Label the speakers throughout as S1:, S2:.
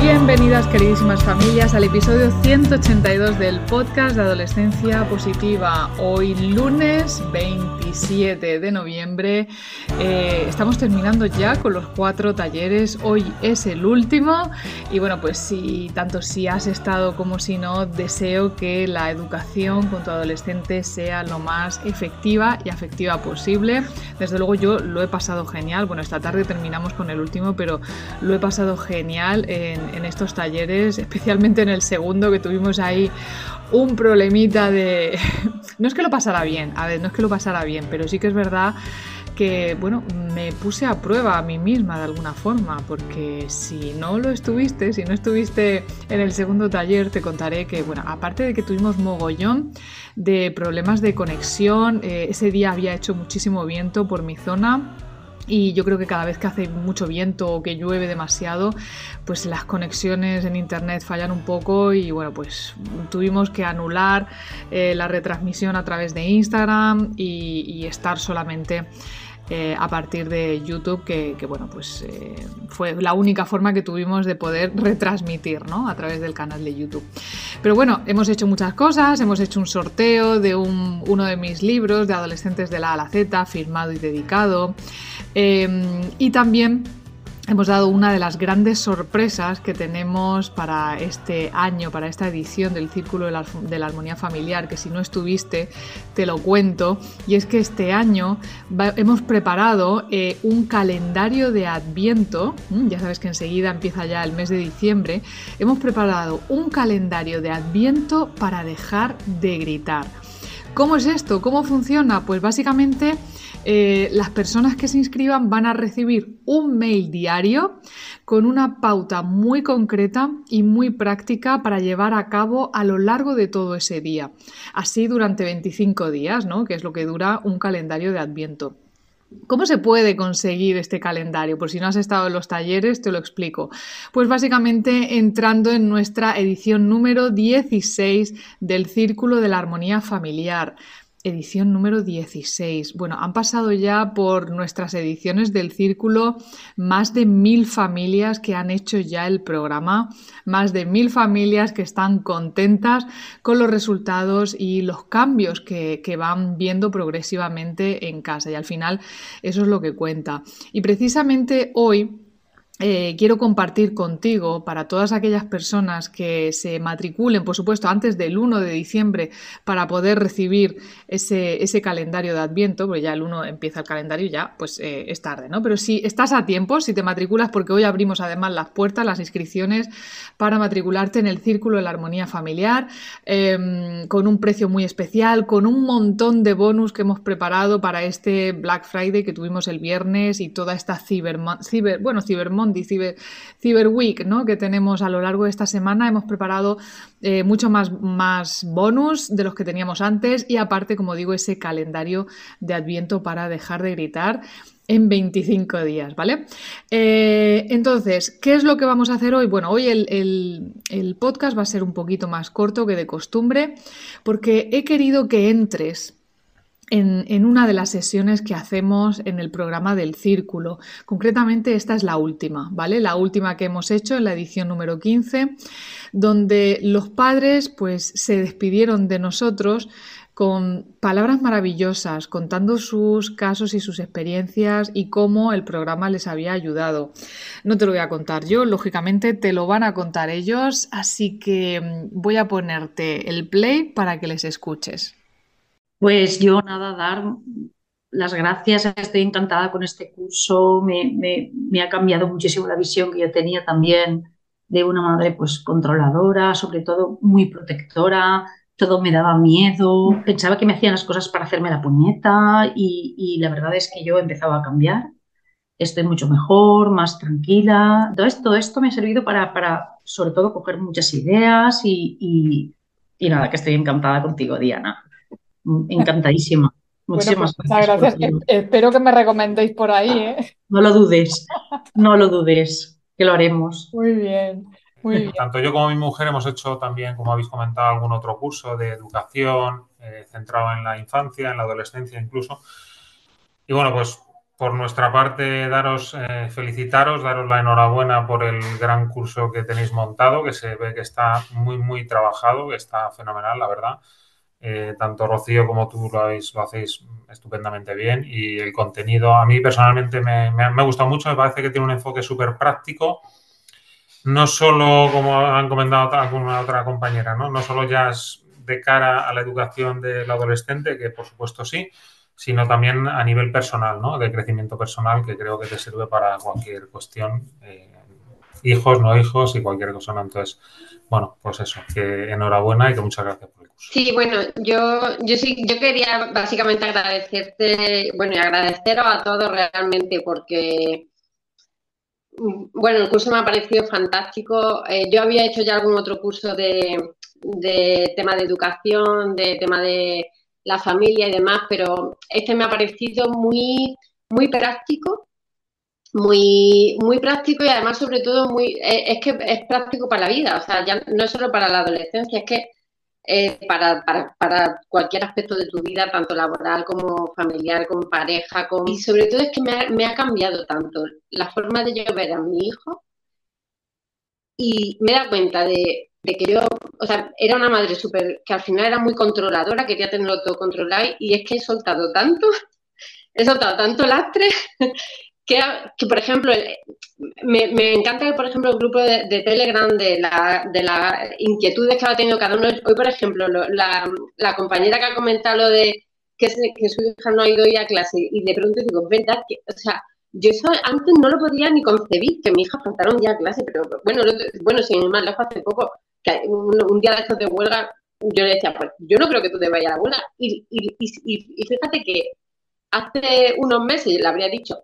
S1: Bienvenidas queridísimas familias al episodio 182 del podcast de Adolescencia Positiva. Hoy lunes 27 de noviembre. Eh, estamos terminando ya con los cuatro talleres. Hoy es el último. Y bueno, pues si tanto si has estado como si no, deseo que la educación con tu adolescente sea lo más efectiva y afectiva posible. Desde luego yo lo he pasado genial. Bueno, esta tarde terminamos con el último, pero lo he pasado genial en en estos talleres, especialmente en el segundo que tuvimos ahí un problemita de... no es que lo pasara bien, a ver, no es que lo pasara bien, pero sí que es verdad que, bueno, me puse a prueba a mí misma de alguna forma, porque si no lo estuviste, si no estuviste en el segundo taller, te contaré que, bueno, aparte de que tuvimos mogollón de problemas de conexión, eh, ese día había hecho muchísimo viento por mi zona y yo creo que cada vez que hace mucho viento o que llueve demasiado, pues las conexiones en internet fallan un poco y bueno, pues tuvimos que anular eh, la retransmisión a través de Instagram y estar solamente eh, a partir de YouTube, que, bueno, pues eh, fue la única forma que tuvimos de poder retransmitir ¿no? a través del canal de YouTube. Pero bueno, hemos hecho muchas cosas, hemos hecho un sorteo de uno de mis libros de adolescentes de la A la Z, firmado y dedicado, eh, y también hemos dado una de las grandes sorpresas que tenemos para este año, para esta edición del Círculo de la, Armonía Familiar, que si no estuviste, te lo cuento. Y es que este año hemos preparado eh, un calendario de Adviento, ya sabes que enseguida empieza ya el mes de diciembre, hemos preparado un calendario de Adviento para dejar de gritar. ¿Cómo es esto? ¿Cómo funciona? Pues básicamente eh, las personas que se inscriban van a recibir un mail diario con una pauta muy concreta y muy práctica para llevar a cabo a lo largo de todo ese día. Así durante 25 días, ¿no? que es lo que dura un calendario de Adviento. ¿Cómo se puede conseguir este calendario? Por si no has estado en los talleres, te lo explico. Pues básicamente entrando en nuestra edición número 16 del Círculo de la Armonía Familiar edición número 16. Bueno, han pasado ya por nuestras ediciones del círculo más de mil familias que han hecho ya el programa, más de mil familias que están contentas con los resultados y los cambios que, que van viendo progresivamente en casa. Y al final eso es lo que cuenta. Y precisamente hoy eh, quiero compartir contigo para todas aquellas personas que se matriculen, por supuesto, antes del 1 de diciembre para poder recibir ese, ese calendario de Adviento, porque ya el 1 empieza el calendario y ya pues eh, es tarde, ¿no? Pero si estás a tiempo, si te matriculas, porque hoy abrimos además las puertas, las inscripciones para matricularte en el Círculo de la Armonía Familiar, em, con un precio muy especial, con un montón de bonus que hemos preparado para este Black Friday que tuvimos el viernes y toda esta ciber, bueno, Cybermont y Cyber, Week ¿no? que tenemos a lo largo de esta semana. Hemos preparado eh, mucho más, más bonus de los que teníamos antes y aparte, como digo, ese calendario de Adviento para dejar de gritar en 25 días, ¿vale? Eh, entonces, ¿qué es lo que vamos a hacer hoy? Bueno, hoy el, el, podcast va a ser un poquito más corto que de costumbre porque he querido que entres en, una de las sesiones que hacemos en el programa del círculo. Concretamente esta es la última, ¿vale? La última que hemos hecho en la edición número 15, donde los padres pues se despidieron de nosotros con palabras maravillosas, contando sus casos y sus experiencias y cómo el programa les había ayudado. No te lo voy a contar yo, lógicamente te lo van a contar ellos, así que mm, voy a ponerte el play para que les escuches.
S2: Pues yo nada, dar las gracias, estoy encantada con este curso, me, ha cambiado muchísimo la visión que yo tenía también de una madre pues controladora, sobre todo muy protectora, todo me daba miedo, pensaba que me hacían las cosas para hacerme la puñeta y, la verdad es que yo empezaba a cambiar, estoy mucho mejor, más tranquila, entonces todo esto me ha servido para, para sobre todo coger muchas ideas y, y nada, que estoy encantada contigo, Diana. Encantadísima. Muchísimas
S1: pues gracias. Espero que me recomendéis por ahí. ¿eh?
S2: No lo dudes, no lo dudes, que lo haremos.
S1: Muy bien. Muy bien.
S3: Tanto yo como mi mujer hemos hecho también, como habéis comentado, algún otro curso de educación eh, centrado en la infancia, en la adolescencia incluso. Y bueno, pues por nuestra parte, daros, eh, felicitaros, daros la enhorabuena por el gran curso que tenéis montado, que se ve que está muy, muy trabajado, que está fenomenal, la verdad. Eh, tanto Rocío como tú lo, habéis, lo hacéis estupendamente bien y el contenido a mí personalmente me, me, ha gustado mucho, me parece que tiene un enfoque súper práctico, no solo como han comentado alguna otra compañera, ¿no? no solo ya de cara a la educación del adolescente, que por supuesto sí, sino también a nivel personal, ¿no? de crecimiento personal, que creo que te sirve para cualquier cuestión, eh, hijos, no hijos y cualquier cosa. Entonces, bueno, pues eso, que enhorabuena y que muchas gracias por.
S4: Sí, bueno, yo, yo sí, yo quería básicamente agradecerte, bueno, y agradeceros a todos realmente porque, bueno, el curso me ha parecido fantástico. Eh, yo había hecho ya algún otro curso de, de tema de educación, de tema de la familia y demás, pero este me ha parecido muy, muy práctico muy, muy práctico y además sobre todo muy eh, es, que es práctico para la vida, o sea, ya no es solo para la adolescencia, es que eh, para, para, cualquier aspecto de tu vida, tanto laboral como familiar, como pareja, y sobre todo es que me ha, me ha cambiado tanto la forma de yo ver a mi hijo y me da cuenta de, de, que yo, o sea, era una madre súper, que al final era muy controladora, quería tenerlo todo controlado y es que he soltado tanto, he soltado tanto lastre que, por ejemplo, me, me, encanta, por ejemplo, el grupo de, Telegram de, la, de las inquietudes que ha tenido cada uno. Hoy, por ejemplo, la, la, compañera que ha comentado lo de que, que, su hija no ha ido hoy a clase y de pronto digo, verdad, que, o sea, yo eso antes no lo podía ni concebir, que mi hija faltara un día a clase, pero bueno, bueno, sin más lejos, hace poco, que un, día de estos de huelga, yo le decía, pues yo no creo que tú te vayas a la huelga. Y, y, y, y fíjate que hace unos meses le habría dicho,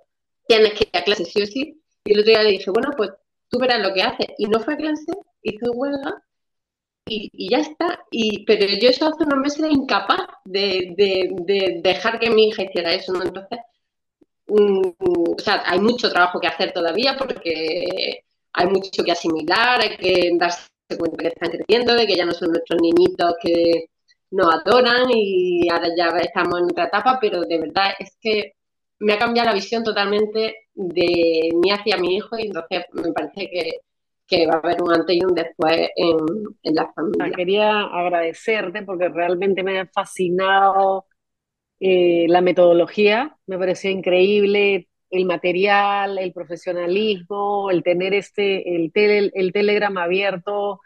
S4: tienes que ir a clase sí o sí. Y el otro día le dije, bueno, pues tú verás lo que hace. Y no fue a clase, hizo huelga y, ya está. Y, pero yo eso hace unos meses era incapaz de, de, dejar que mi hija hiciera eso. Entonces, mm, o sea, hay mucho trabajo que hacer todavía porque hay mucho que asimilar, hay que darse cuenta que están creciendo, de que ya no son nuestros niñitos que nos adoran y ahora ya estamos en otra etapa, pero de verdad es que me ha cambiado la visión totalmente de mí hacia mi hijo y entonces me parece que, va a haber un antes y un después en, en la familia.
S5: Quería agradecerte porque realmente me ha fascinado eh, la metodología, me pareció increíble el material, el profesionalismo, el tener este, el, el Telegram abierto,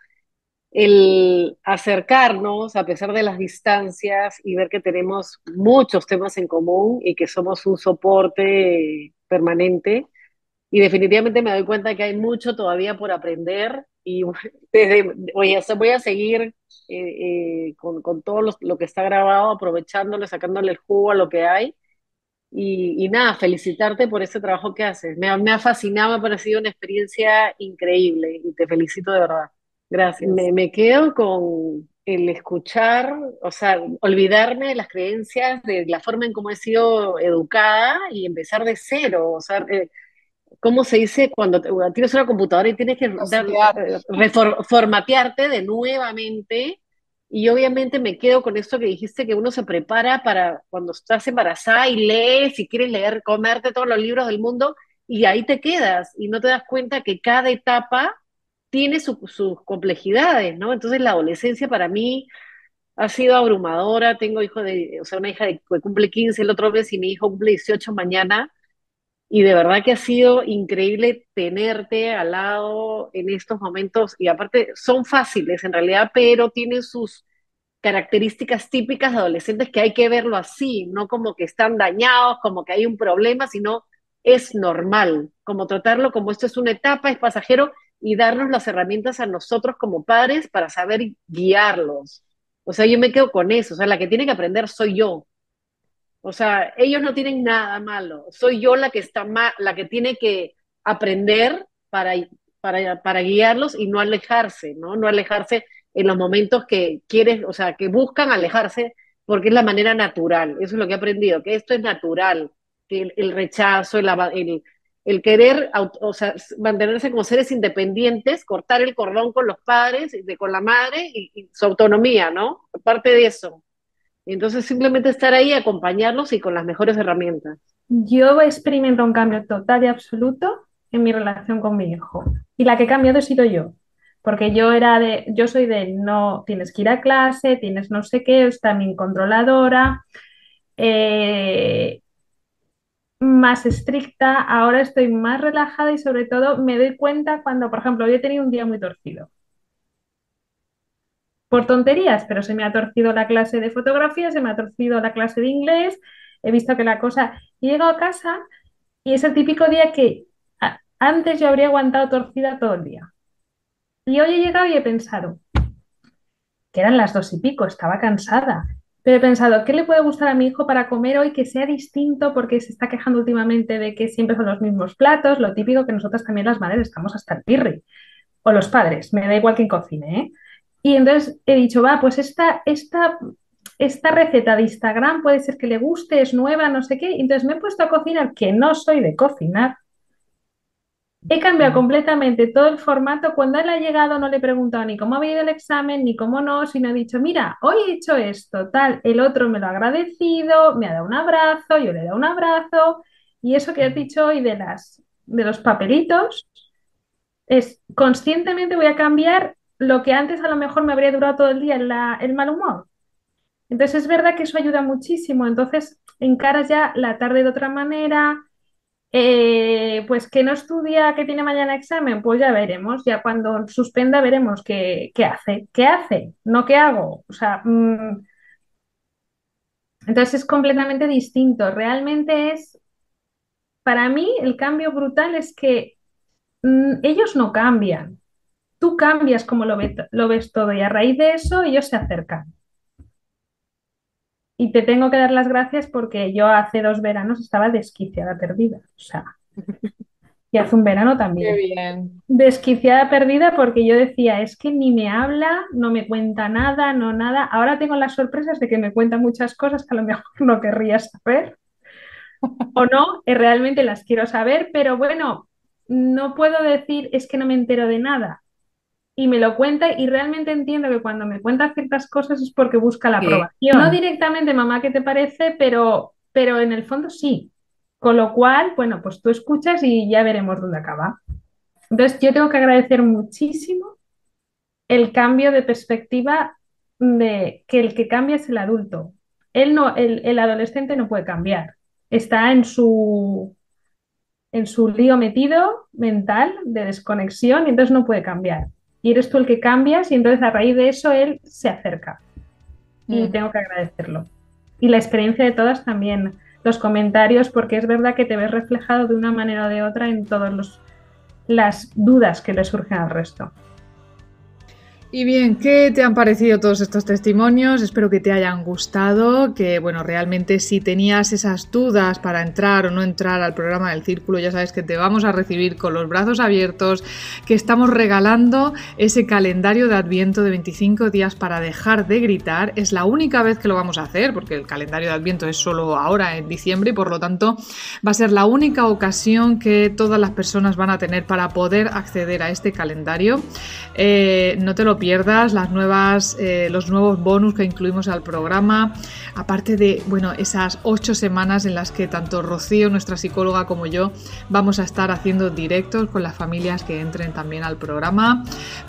S5: el acercarnos a pesar de las distancias y ver que tenemos muchos temas en común y que somos un soporte permanente. Y definitivamente me doy cuenta que hay mucho todavía por aprender y desde, voy, a, seguir eh, eh, con, con, todo lo, que está grabado, aprovechándolo, sacándole el jugo a lo que hay. Y, y nada, felicitarte por ese trabajo que haces. Me, me ha fascinado, me ha parecido una experiencia increíble y te felicito de verdad. Gracias. Me, quedo con el escuchar, o sea, olvidarme de las creencias, de la forma en cómo he sido educada y empezar de cero. O sea, eh, ¿cómo se dice cuando tienes una computadora y tienes que reformatearte de nuevamente? Y obviamente me quedo con esto que dijiste, que uno se prepara para cuando estás embarazada y lees y quieres leer, comerte todos los libros del mundo y ahí te quedas y no te das cuenta que cada etapa tiene sus complejidades, ¿no? Entonces la adolescencia para mí ha sido abrumadora. Tengo hijo de, o sea, una hija que cumple 15 el otro mes y mi hijo cumple 18 mañana. Y de verdad que ha sido increíble tenerte al lado en estos momentos. Y aparte, son fáciles en realidad, pero tienen sus características típicas de adolescentes que hay que verlo así, no como que están dañados, como que hay un problema, sino es normal, como tratarlo como esto es una etapa, es pasajero y darnos las herramientas a nosotros como padres para saber guiarlos. O sea, yo me quedo con eso, o sea, la que tiene que aprender soy yo. O sea, ellos no tienen nada malo, soy yo la que está la que tiene que aprender para, para, para guiarlos y no alejarse, ¿no? No alejarse en los momentos que quieren, o sea, que buscan alejarse porque es la manera natural. Eso es lo que he aprendido, que esto es natural, que el, rechazo, el, querer o sea, mantenerse como seres independientes, cortar el cordón con los padres, con la madre y, su autonomía, ¿no? Parte de eso. Entonces simplemente estar ahí, acompañarlos y con las mejores herramientas.
S6: Yo experimento un cambio total y absoluto en mi relación con mi hijo. Y la que he cambiado he sido yo porque yo era de, yo soy de no tienes que ir a clase, tienes no sé qué, es también controladora, eh, más estricta, ahora estoy más relajada y sobre todo me doy cuenta cuando, por ejemplo, hoy he tenido un día muy torcido. Por tonterías, pero se me ha torcido la clase de fotografía, se me ha torcido la clase de inglés, he visto que la cosa... Llego a casa y es el típico día que antes yo habría aguantado torcida todo el día. Y hoy he llegado y he pensado, que eran las dos y pico, estaba cansada, pero he pensado, ¿qué le puede gustar a mi hijo para comer hoy que sea distinto? Porque se está quejando últimamente de que siempre son los mismos platos, lo típico que nosotras también las madres estamos hasta el pirri, o los padres, me da igual quien cocine, ¿eh? Y entonces he dicho, va, pues esta, esta, esta receta de Instagram puede ser que le guste, es nueva, no sé qué. Entonces me he puesto a cocinar, que no soy de cocinar, He cambiado completamente todo el formato. Cuando él ha llegado no le he preguntado ni cómo ha ido el examen, ni cómo no, sino he dicho, mira, hoy he hecho esto, tal, el otro me lo ha agradecido, me ha dado un abrazo, yo le he dado un abrazo, y eso que has dicho hoy de, las, de los papelitos, es conscientemente voy a cambiar lo que antes a lo mejor me habría durado todo el día el mal humor. Entonces es verdad que eso ayuda muchísimo, entonces encaras ya la tarde de otra manera, eh, pues que no estudia, que tiene mañana examen, pues ya veremos, ya cuando suspenda veremos qué, hace, qué hace, no qué hago. O sea, mm, entonces es completamente distinto. Realmente es, para mí, el cambio brutal es que mm, ellos no cambian. Tú cambias como lo, lo ves todo y a raíz de eso ellos se acercan. Y te tengo que dar las gracias porque yo hace dos veranos estaba desquiciada perdida. O sea, y hace un verano también.
S1: Qué bien.
S6: Desquiciada perdida porque yo decía, es que ni me habla, no me cuenta nada, no nada. Ahora tengo las sorpresas de que me cuenta muchas cosas que a lo mejor no querría saber. o no, eh, realmente las quiero saber, pero bueno, no puedo decir es que no me entero de nada y me lo cuenta y realmente entiendo que cuando me cuenta ciertas cosas es porque busca la aprobación. No directamente, mamá, ¿qué te parece? Pero, pero en el fondo sí. Con lo cual, bueno, pues tú escuchas y ya veremos dónde acaba. Entonces, yo tengo que agradecer muchísimo el cambio de perspectiva de que el que cambia es el adulto. Él no, el, el adolescente no puede cambiar. Está en su, en su lío metido mental de desconexión y entonces no puede cambiar y eres tú el que cambias y entonces a raíz de eso él se acerca. Y mm. tengo que agradecerlo. Y la experiencia de todas también, los comentarios, porque es verdad que te ves reflejado de una manera o de otra en todas las dudas que le surgen al resto.
S1: Y bien, ¿qué te han parecido todos estos testimonios? Espero que te hayan gustado, que bueno, realmente si tenías esas dudas para entrar o no entrar al programa del círculo, ya sabes que te vamos a recibir con los brazos abiertos, que estamos regalando ese calendario de Adviento de 25 días para dejar de gritar. Es la única vez que lo vamos a hacer, porque el calendario de Adviento es solo ahora en diciembre y por lo tanto va a ser la única ocasión que todas las personas van a tener para poder acceder a este calendario. Eh, no te lo pierdas las nuevas, eh, los nuevos bonus que incluimos al programa, aparte de bueno, esas ocho semanas en las que tanto Rocío, nuestra psicóloga, como yo vamos a estar haciendo directos con las familias que entren también al programa.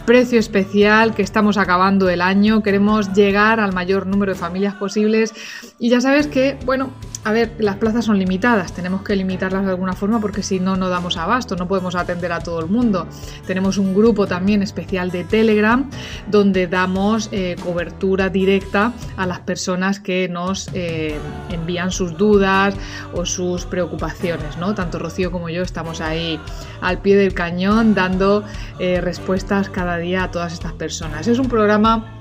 S1: Precio especial, que estamos acabando el año, queremos llegar al mayor número de familias posibles y ya sabes que, bueno, a ver, las plazas son limitadas, tenemos que limitarlas de alguna forma porque si no, no damos abasto, no podemos atender a todo el mundo. Tenemos un grupo también especial de Telegram donde damos eh, cobertura directa a las personas que nos eh, envían sus dudas o sus preocupaciones, ¿no? Tanto Rocío como yo estamos ahí al pie del cañón dando eh, respuestas cada día a todas estas personas. Es un programa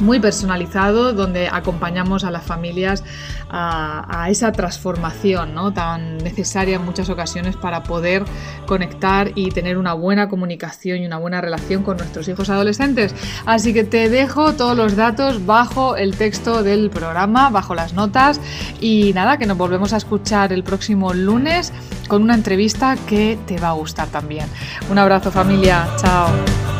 S1: muy personalizado donde acompañamos a las familias a, esa transformación ¿no? tan necesaria en muchas ocasiones para poder conectar y tener una buena comunicación y una buena relación con nuestros hijos adolescentes. Así que te dejo todos los datos bajo el texto del programa, bajo las notas y nada, que nos volvemos a escuchar el próximo lunes con una entrevista que te va a gustar también. Un abrazo familia, chao.